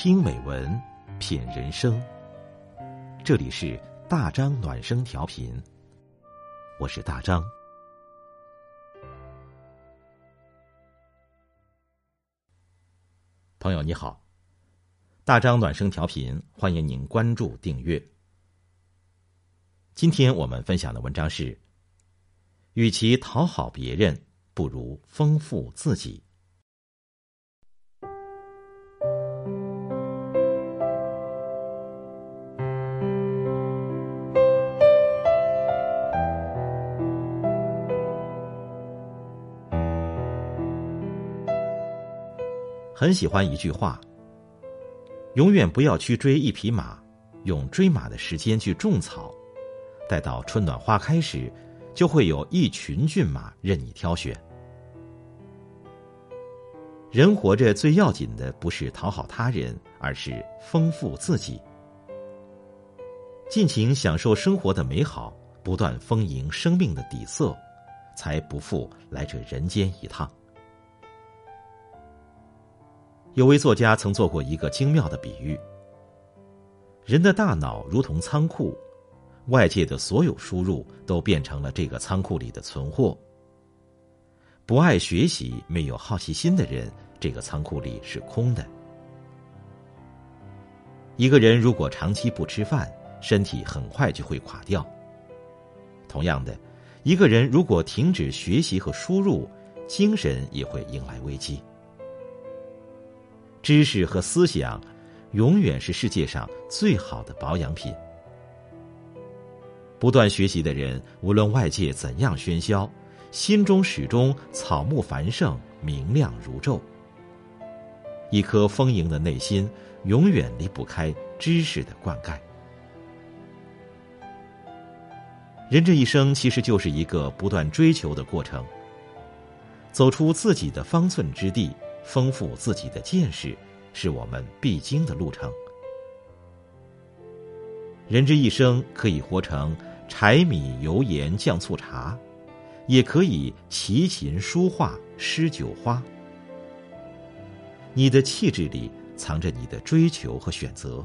听美文，品人生。这里是大张暖声调频，我是大张。朋友你好，大张暖声调频，欢迎您关注订阅。今天我们分享的文章是：与其讨好别人，不如丰富自己。很喜欢一句话：永远不要去追一匹马，用追马的时间去种草，待到春暖花开时，就会有一群骏马任你挑选。人活着最要紧的不是讨好他人，而是丰富自己，尽情享受生活的美好，不断丰盈生命的底色，才不负来这人间一趟。有位作家曾做过一个精妙的比喻：人的大脑如同仓库，外界的所有输入都变成了这个仓库里的存货。不爱学习、没有好奇心的人，这个仓库里是空的。一个人如果长期不吃饭，身体很快就会垮掉。同样的，一个人如果停止学习和输入，精神也会迎来危机。知识和思想，永远是世界上最好的保养品。不断学习的人，无论外界怎样喧嚣，心中始终草木繁盛，明亮如昼。一颗丰盈的内心，永远离不开知识的灌溉。人这一生，其实就是一个不断追求的过程。走出自己的方寸之地。丰富自己的见识，是我们必经的路程。人这一生可以活成柴米油盐酱醋茶，也可以琴棋书画诗酒花。你的气质里藏着你的追求和选择。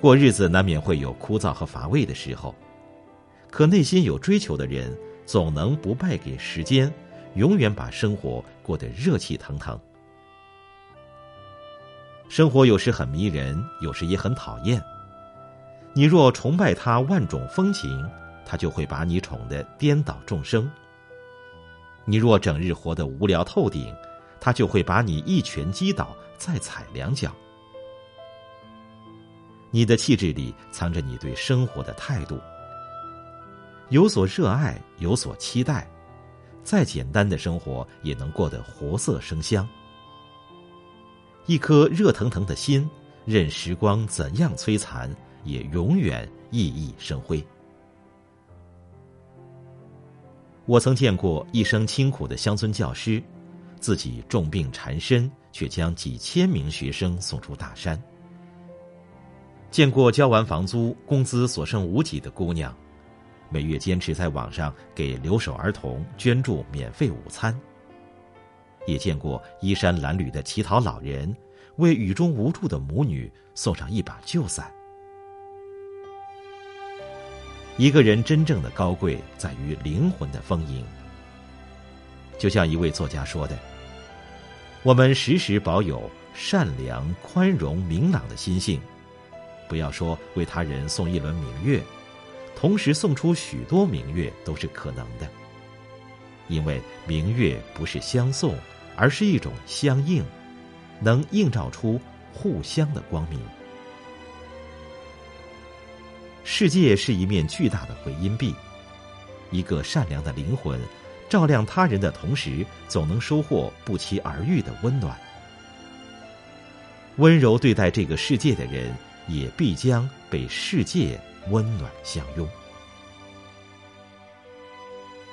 过日子难免会有枯燥和乏味的时候，可内心有追求的人，总能不败给时间。永远把生活过得热气腾腾。生活有时很迷人，有时也很讨厌。你若崇拜他万种风情，他就会把你宠得颠倒众生。你若整日活得无聊透顶，他就会把你一拳击倒，再踩两脚。你的气质里藏着你对生活的态度，有所热爱，有所期待。再简单的生活也能过得活色生香。一颗热腾腾的心，任时光怎样摧残，也永远熠熠生辉。我曾见过一生清苦的乡村教师，自己重病缠身，却将几千名学生送出大山；见过交完房租，工资所剩无几的姑娘。每月坚持在网上给留守儿童捐助免费午餐，也见过衣衫褴褛的乞讨老人为雨中无助的母女送上一把旧伞。一个人真正的高贵在于灵魂的丰盈。就像一位作家说的：“我们时时保有善良、宽容、明朗的心性，不要说为他人送一轮明月。”同时送出许多明月都是可能的，因为明月不是相送，而是一种相应，能映照出互相的光明。世界是一面巨大的回音壁，一个善良的灵魂，照亮他人的同时，总能收获不期而遇的温暖。温柔对待这个世界的人，也必将被世界。温暖相拥。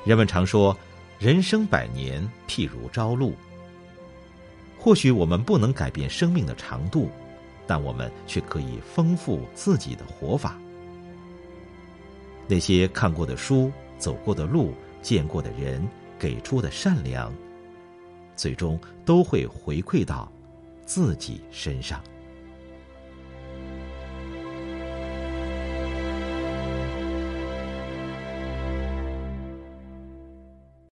人们常说，人生百年譬如朝露。或许我们不能改变生命的长度，但我们却可以丰富自己的活法。那些看过的书、走过的路、见过的人、给出的善良，最终都会回馈到自己身上。